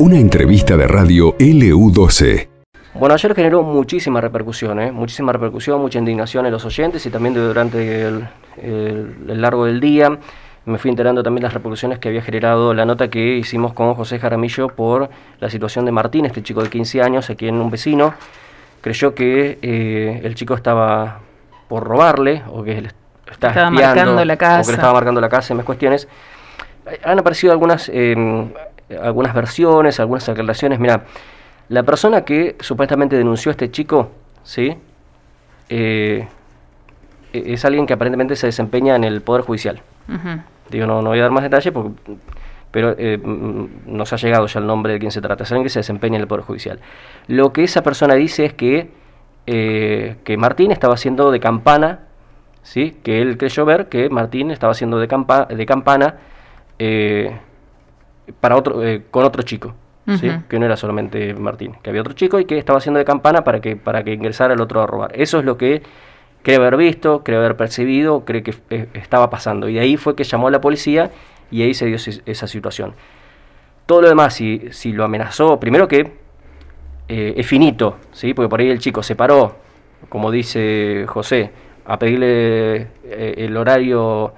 Una entrevista de radio LU12. Bueno, ayer generó muchísima repercusión, ¿eh? muchísima repercusión, mucha indignación en los oyentes y también durante el, el, largo del día. Me fui enterando también las repercusiones que había generado la nota que hicimos con José Jaramillo por la situación de Martín, este chico de 15 años, aquí en un vecino. Creyó que eh, el chico estaba por robarle o que le estaba, estaba marcando la casa. o que le estaba marcando la casa en más cuestiones. Han aparecido algunas, em, algunas versiones, algunas aclaraciones. Mira, la persona que supuestamente denunció a este chico, ¿sí? Eh, e-, es alguien que aparentemente se desempeña en el Poder Judicial. Digo, no, no voy a dar más detalles, porque, pero eh, nos ha llegado ya el nombre de quién se trata. Es alguien que se desempeña en el Poder Judicial. Lo que esa persona dice es que, eh, que Martín estaba haciendo de campana, ¿sí? que él creyó ver que Martín estaba haciendo de, campa de campana eh, para otro, con otro chico. ¿Sí? que no era solamente Martín, que había otro chico y que estaba haciendo de campana para que, para que ingresara el otro a robar. Eso es lo que cree haber visto, cree haber percibido, cree que eh, estaba pasando. Y de ahí fue que llamó a la policía y ahí se dio esa situación. Todo lo demás, si, si lo amenazó, primero que eh, es finito, ¿sí? porque por ahí el chico se paró, como dice José, a pedirle eh, el horario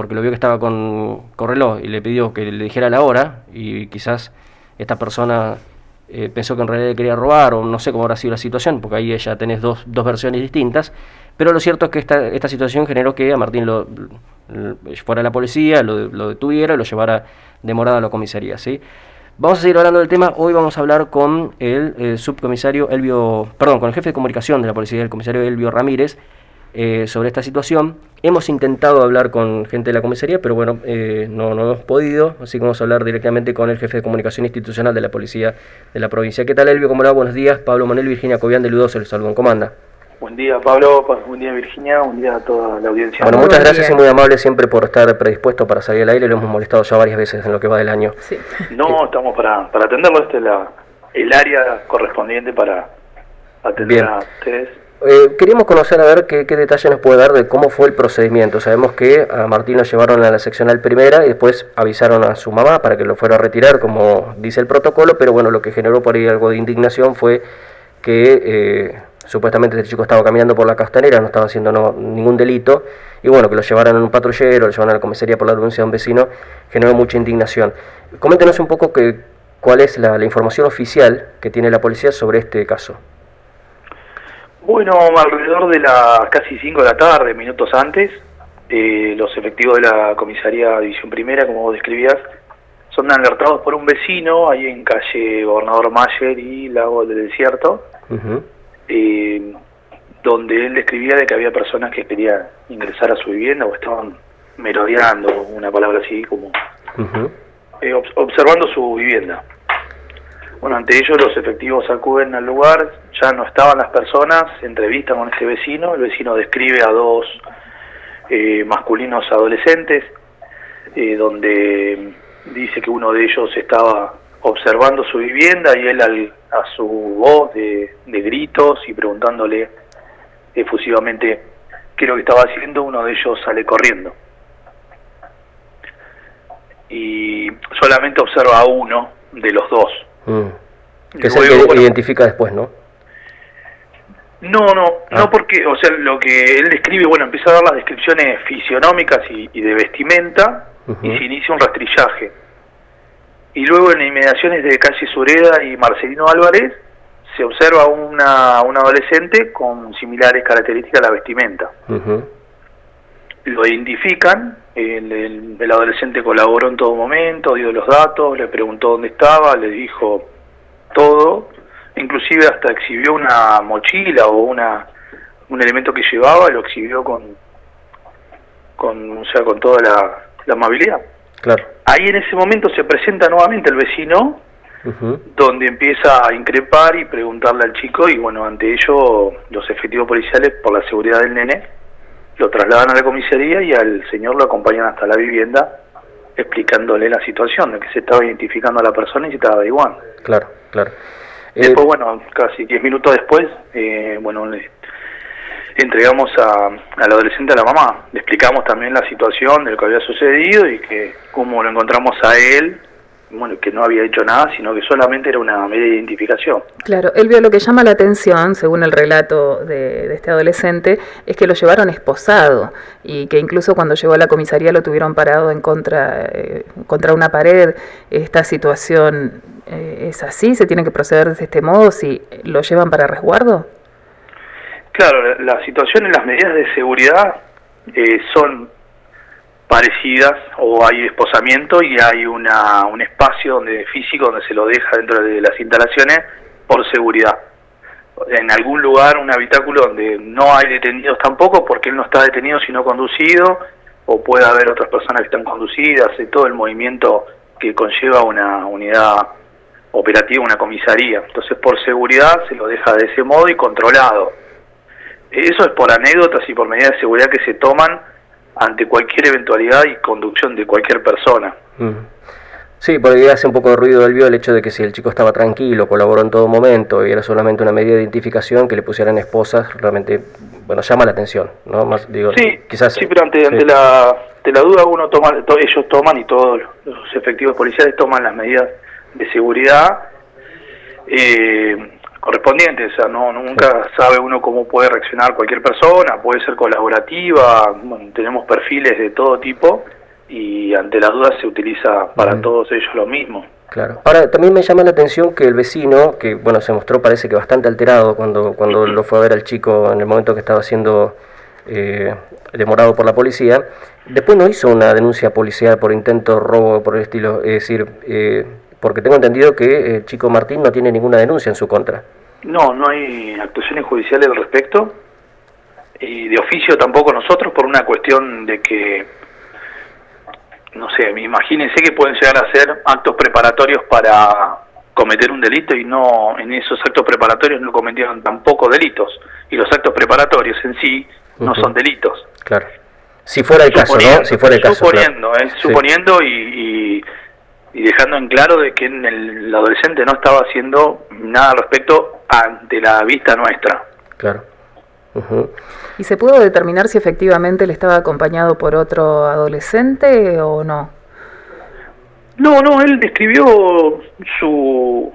porque lo vio que estaba con, con y le pidió que le dijera la hora y quizás esta persona pensó que en realidad quería robar o no sé cómo habrá sido la situación, porque ahí ya tenés dos, dos versiones distintas, pero lo cierto es que esta, esta situación generó que a Martín lo, fuera la policía, lo, detuviera y lo llevara de morada a la comisaría. ¿sí? Vamos a seguir hablando del tema. Hoy vamos a hablar con el, subcomisario Elvio, perdón, con el jefe de comunicación de la policía, el comisario Elvio Ramírez, eh, sobre esta situación. Hemos intentado hablar con gente de la comisaría, pero bueno, eh, no, no, hemos podido, así que vamos a hablar directamente con el jefe de comunicación institucional de la policía de la provincia. ¿Qué tal, Elvio? ¿Cómo le va? Buenos días. Pablo Manuel Virginia Cobian de Ludoso, el saludo en comanda. Buen día Pablo, buen día Virginia, buen día a toda la audiencia. Bueno, muchas gracias y muy amable siempre por estar predispuesto para salir al aire, lo hemos molestado ya varias veces en lo que va del año. No, estamos para, para atenderlo, este es la, el área correspondiente para atender a ustedes. Eh, queríamos conocer a ver qué, qué detalle nos puede dar de cómo fue el procedimiento. Sabemos que a Martín lo llevaron a la seccional primera y después avisaron a su mamá para que lo fuera a retirar, como dice el protocolo, pero bueno, lo que generó por ahí algo de indignación fue que eh, supuestamente este chico estaba caminando por la castanera, no estaba haciendo ningún delito, y bueno, que lo llevaran en un patrullero, lo llevaran a la comisaría por la denuncia de un vecino, generó mucha indignación. Coméntenos un poco que, cuál es la, información oficial que tiene la policía sobre este caso. Bueno, alrededor de las casi 5 de la tarde, minutos antes, eh, los efectivos de la comisaría División Primera, como vos describías, son alertados por un vecino ahí en calle Gobernador Mayer y Lago del Desierto, eh, donde él describía de que había personas que querían ingresar a su vivienda o estaban merodeando, una palabra así como eh, observando su vivienda. Bueno, ante ello los efectivos acuden al lugar, ya no estaban las personas, se entrevistan con este vecino, el vecino describe a dos eh, masculinos adolescentes, eh, donde dice que uno de ellos estaba observando su vivienda y él al, a su voz de, gritos y preguntándole efusivamente qué es lo que estaba haciendo, uno de ellos sale corriendo. Y solamente observa a uno de los dos. Mm. Que se identifica después, ¿no? No, no, ah. no porque, o sea, lo que él describe, bueno, empieza a dar las descripciones fisionómicas y, de vestimenta y se inicia un rastrillaje y luego en inmediaciones de calle Sureda y Marcelino Álvarez se observa una, un adolescente con similares características a la vestimenta. Lo identifican, el, el, adolescente colaboró en todo momento, dio los datos, le preguntó dónde estaba, le dijo todo, inclusive hasta exhibió una mochila o una un elemento que llevaba, lo exhibió con, con, o sea, con toda la amabilidad. Ahí en ese momento se presenta nuevamente el vecino, donde empieza a increpar y preguntarle al chico, y bueno, ante ello los efectivos policiales, por la seguridad del nene, lo trasladan a la comisaría y al señor lo acompañan hasta la vivienda, explicándole la situación, de que se estaba identificando a la persona y se estaba igual. Claro, claro. Después, eh, bueno, casi 10 minutos después, eh, bueno, entregamos a, al adolescente a la mamá. Le explicamos también la situación de lo que había sucedido y que cómo lo encontramos a él bueno, que no había hecho nada, sino que solamente era una medida de identificación. Claro, Elvio, lo que llama la atención, según el relato de, este adolescente, es que lo llevaron esposado y que incluso cuando llegó a la comisaría lo tuvieron parado en contra, eh, contra una pared. ¿Esta situación eh, es así? ¿Se tiene que proceder de este modo si lo llevan para resguardo? Claro, la, situación en las medidas de seguridad eh, son parecidas o hay esposamiento y hay una, un espacio donde físico donde se lo deja dentro de las instalaciones por seguridad. En algún lugar, un habitáculo donde no hay detenidos tampoco porque él no está detenido sino conducido o puede haber otras personas que están conducidas y todo el movimiento que conlleva una unidad operativa, una comisaría. Entonces por seguridad se lo deja de ese modo y controlado. Eso es por anécdotas y por medidas de seguridad que se toman ante cualquier eventualidad y conducción de cualquier persona. Mm. Sí, porque hace un poco de ruido el vio el hecho de que si el chico estaba tranquilo, colaboró en todo momento y era solamente una medida de identificación que le pusieran esposas, realmente, bueno, llama la atención, ¿no? Más, digo, sí, quizás, sí, pero ante, ante, la, la duda uno toma, ellos toman y todos los efectivos policiales toman las medidas de seguridad. Eh, correspondiente, o sea, no nunca sabe uno cómo puede reaccionar cualquier persona, puede ser colaborativa, tenemos perfiles de todo tipo y ante las dudas se utiliza para todos ellos lo mismo. Claro. Ahora, también me llama la atención que el vecino, que bueno, se mostró parece que bastante alterado cuando, cuando lo fue a ver al chico en el momento que estaba siendo eh, demorado por la policía, después no hizo una denuncia policial por intento robo por el estilo, es decir, eh, porque tengo entendido que el chico Martín no tiene ninguna denuncia en su contra. No, no hay actuaciones judiciales al respecto. Y de oficio tampoco nosotros por una cuestión de que, no sé, imagínense que pueden llegar a ser actos preparatorios para cometer un delito y no en esos actos preparatorios no cometieron tampoco delitos. Y los actos preparatorios en sí no son delitos. Claro. Si fuera el caso, ¿no? Si fuera el caso. Suponiendo, ¿eh? suponiendo y y dejando en claro de que el, adolescente no estaba haciendo nada al respecto ante la vista nuestra. Claro. ¿Y se pudo determinar si efectivamente él estaba acompañado por otro adolescente o no? No, no, él describió su,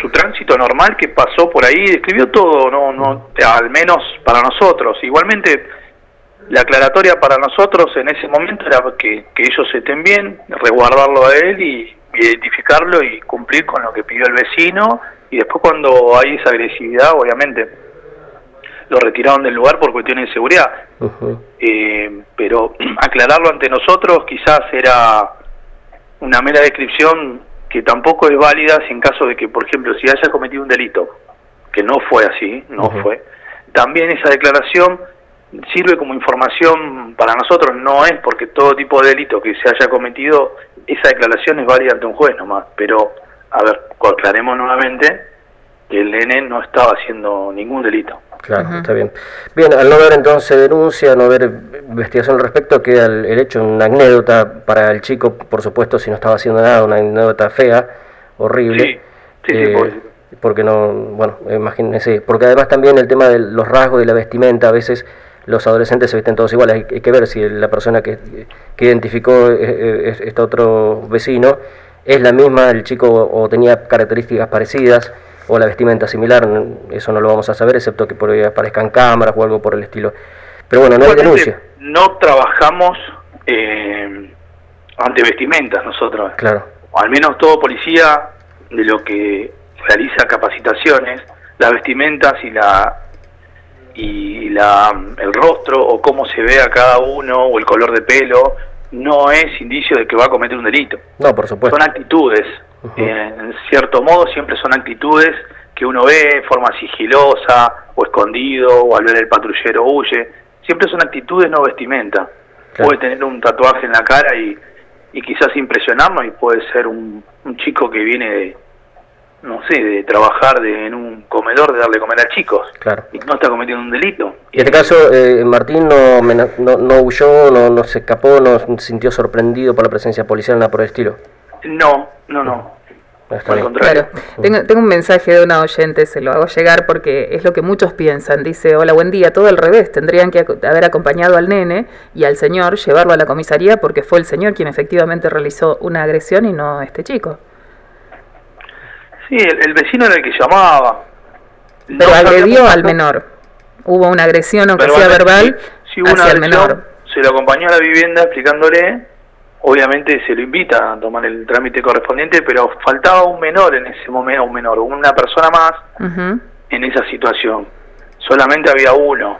su, tránsito normal que pasó por ahí, describió todo, no, no, al menos para nosotros. Igualmente la aclaratoria para nosotros en ese momento era que, ellos estén bien, resguardarlo a él y, identificarlo y cumplir con lo que pidió el vecino. Y después cuando hay esa agresividad obviamente lo retiraron del lugar por cuestiones de seguridad eh, pero aclararlo ante nosotros quizás era una mera descripción que tampoco es válida si en caso de que por ejemplo si haya cometido un delito que no fue así no fue. También esa declaración sirve como información para nosotros, no es porque todo tipo de delito que se haya cometido, esa declaración es válida ante un juez nomás, pero, a ver, aclaremos nuevamente que el nene no estaba haciendo ningún delito. Claro, está bien. Bien, al no haber entonces denuncia, no haber investigación al respecto, queda el, hecho una anécdota para el chico, por supuesto, si no estaba haciendo nada, una anécdota fea, horrible. Sí, sí, eh, porque no, bueno, imagínense, porque además también el tema de los rasgos de la vestimenta a veces los adolescentes se visten todos iguales. Hay, que ver si la persona que, identificó este otro vecino es la misma, el chico o tenía características parecidas o la vestimenta similar, eso no lo vamos a saber, excepto que por ahí aparezcan cámaras o algo por el estilo. Pero bueno, no hay denuncia. No trabajamos eh, ante vestimentas nosotros. Claro. O al menos todo policía de lo que realiza capacitaciones, las vestimentas y la y la, el rostro o cómo se ve a cada uno o el color de pelo no es indicio de que va a cometer un delito. No, por supuesto. Son actitudes. en cierto modo siempre son actitudes que uno ve de forma sigilosa o escondido o al ver el patrullero huye. Siempre son actitudes, no vestimenta. Puede tener un tatuaje en la cara y, y quizás impresionarnos y puede ser un, un chico que viene de, no sé, de trabajar de, en un comedor, de darle comer a chicos. Claro. Y no está cometiendo un delito. Y en este caso, eh, Martín no, no, no, huyó, no, no se escapó, no se sintió sorprendido por la presencia policial, nada por el estilo. No, no, no. Claro, tengo, tengo, un mensaje de una oyente, se lo hago llegar porque es lo que muchos piensan. Dice, hola, buen día, todo al revés, tendrían que haber acompañado al nene y al señor, llevarlo a la comisaría porque fue el señor quien efectivamente realizó una agresión y no este chico. Sí, el, vecino era el que llamaba. Pero agredió al menor. Hubo una agresión, aunque sea verbal, hacia el menor. Se lo acompañó a la vivienda explicándole obviamente se lo invita a tomar el trámite correspondiente, pero faltaba un menor en ese momento, un menor, una persona más en esa situación. Solamente había uno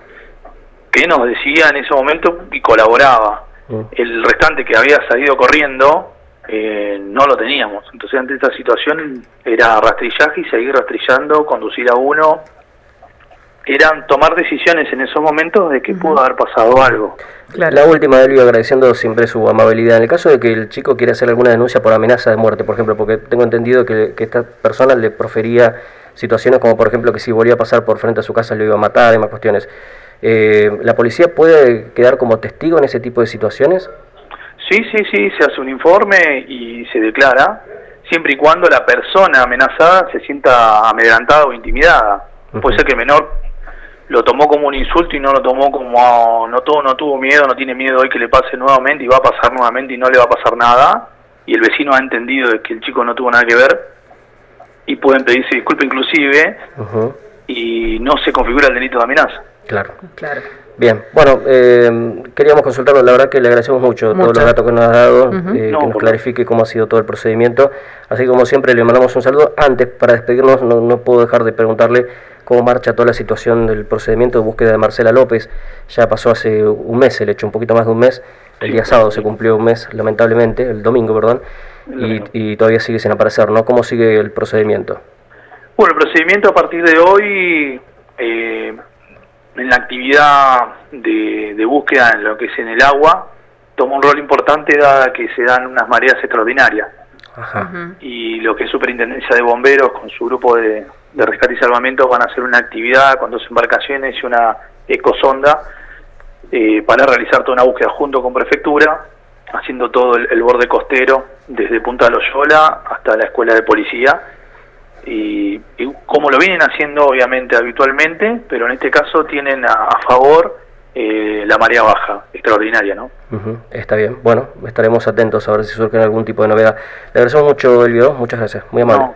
que nos decía en ese momento y colaboraba. Mm. El restante que había salido corriendo eh, no lo teníamos. Entonces ante esta situación era rastrillaje y seguir rastrillando, conducir a uno. Eran tomar decisiones en esos momentos de que pudo haber pasado algo. La última, Elvio, agradeciendo siempre su amabilidad. En el caso de que el chico quiera hacer alguna denuncia por amenaza de muerte, por ejemplo, porque tengo entendido que, esta persona le profería situaciones como, por ejemplo, que si volvía a pasar por frente a su casa le iba a matar, y más cuestiones. Eh, ¿La policía puede quedar como testigo en ese tipo de situaciones? Sí, sí, sí, se hace un informe y se declara, siempre y cuando la persona amenazada se sienta amedrentada o intimidada. Puede ser que el menor lo tomó como un insulto y no lo tomó como no todo no tuvo miedo no tiene miedo hoy que le pase nuevamente y va a pasar nuevamente y no le va a pasar nada y el vecino ha entendido de que el chico no tuvo nada que ver y pueden pedirse disculpa inclusive y no se configura el delito de amenaza. Claro. Claro Bien, bueno, eh, queríamos consultarlo, la verdad que le agradecemos mucho, todos los datos que nos ha dado, eh, que nos clarifique cómo ha sido todo el procedimiento, así como siempre le mandamos un saludo. Antes, para despedirnos, no, no puedo dejar de preguntarle cómo marcha toda la situación del procedimiento de búsqueda de Marcela López. Ya pasó hace un mes el hecho, un poquito más de un mes. El día sábado se cumplió un mes, lamentablemente, el domingo, perdón, y, todavía sigue sin aparecer, ¿no? ¿Cómo sigue el procedimiento? Bueno, el procedimiento a partir de hoy, eh, en la actividad de, de, búsqueda en lo que es en el agua, toma un rol importante dada que se dan unas mareas extraordinarias. Ajá. Y lo que es Superintendencia de Bomberos con su grupo de, de rescate y salvamento van a hacer una actividad con dos embarcaciones y una ecosonda eh, para realizar toda una búsqueda junto con prefectura, haciendo todo el, borde costero desde Punta Loyola hasta la escuela de policía y, como lo vienen haciendo obviamente habitualmente, pero en este caso tienen a favor eh, la marea baja, extraordinaria, ¿no? Está bien. Bueno, estaremos atentos a ver si surge algún tipo de novedad. Le agradecemos mucho, Elvio. Muchas gracias. Muy amable.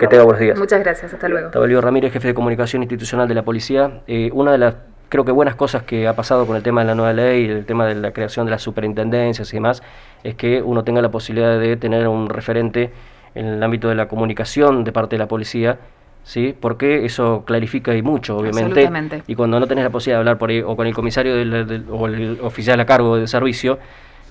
que tenga buenos días. Muchas gracias. Hasta luego. Estaba Elvio Ramírez, jefe de comunicación institucional de la policía. Eh, una de las creo que buenas cosas que ha pasado con el tema de la nueva ley, el tema de la creación de las superintendencias y demás, es que uno tenga la posibilidad de tener un referente en el ámbito de la comunicación de parte de la policía ¿sí? Porque eso clarifica y mucho, obviamente. Y cuando no tenés la posibilidad de hablar por ahí, o con el comisario o el oficial a cargo del servicio,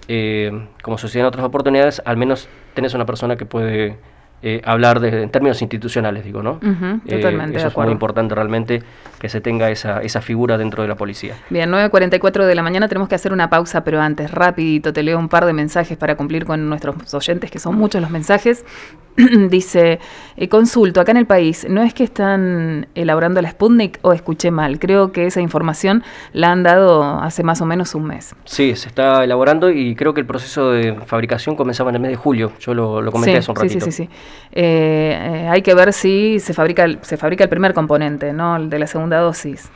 eh, como sucede en otras oportunidades, al menos tenés una persona que puede eh, hablar de, en términos institucionales, digo, ¿no? Eh, totalmente. eso es muy importante realmente que se tenga esa, esa figura dentro de la policía. Bien, 9.44 de la mañana tenemos que hacer una pausa, pero antes, rapidito, te leo un par de mensajes para cumplir con nuestros oyentes, que son muchos los mensajes. Dice, eh, consulto, acá en el país, ¿no es que están elaborando la Sputnik o escuché mal? Creo que esa información la han dado hace más o menos un mes. Sí, se está elaborando y creo que el proceso de fabricación comenzaba en el mes de julio. Yo lo, comenté hace un ratito. Sí, sí, sí. Eh, eh, hay que ver si se fabrica, se fabrica el primer componente, ¿no? El de la segunda dosis.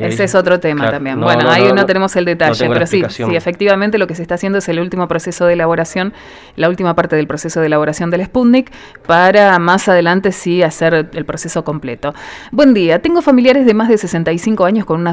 Ese es otro tema también. bueno, ahí no, tenemos el detalle, pero sí, sí, efectivamente lo que se está haciendo es el último proceso de elaboración, la última parte del proceso de elaboración del Sputnik, para más adelante sí hacer el proceso completo. Buen día, tengo familiares de más de 65 años con una...